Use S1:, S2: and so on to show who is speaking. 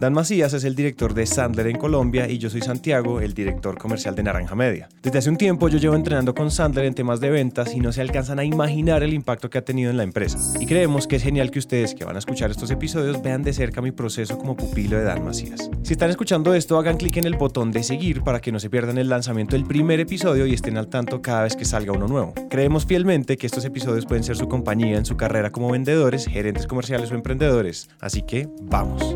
S1: Dan Macías es el director de Sandler en Colombia y yo soy Santiago, el director comercial de Naranja Media. Desde hace un tiempo yo llevo entrenando con Sandler en temas de ventas y no se alcanzan a imaginar el impacto que ha tenido en la empresa. Y creemos que es genial que ustedes que van a escuchar estos episodios vean de cerca mi proceso como pupilo de Dan Macías. Si están escuchando esto, hagan clic en el botón de seguir para que no se pierdan el lanzamiento del primer episodio y estén al tanto cada vez que salga uno nuevo. Creemos fielmente que estos episodios pueden ser su compañía en su carrera como vendedores, gerentes comerciales o emprendedores. Así que vamos.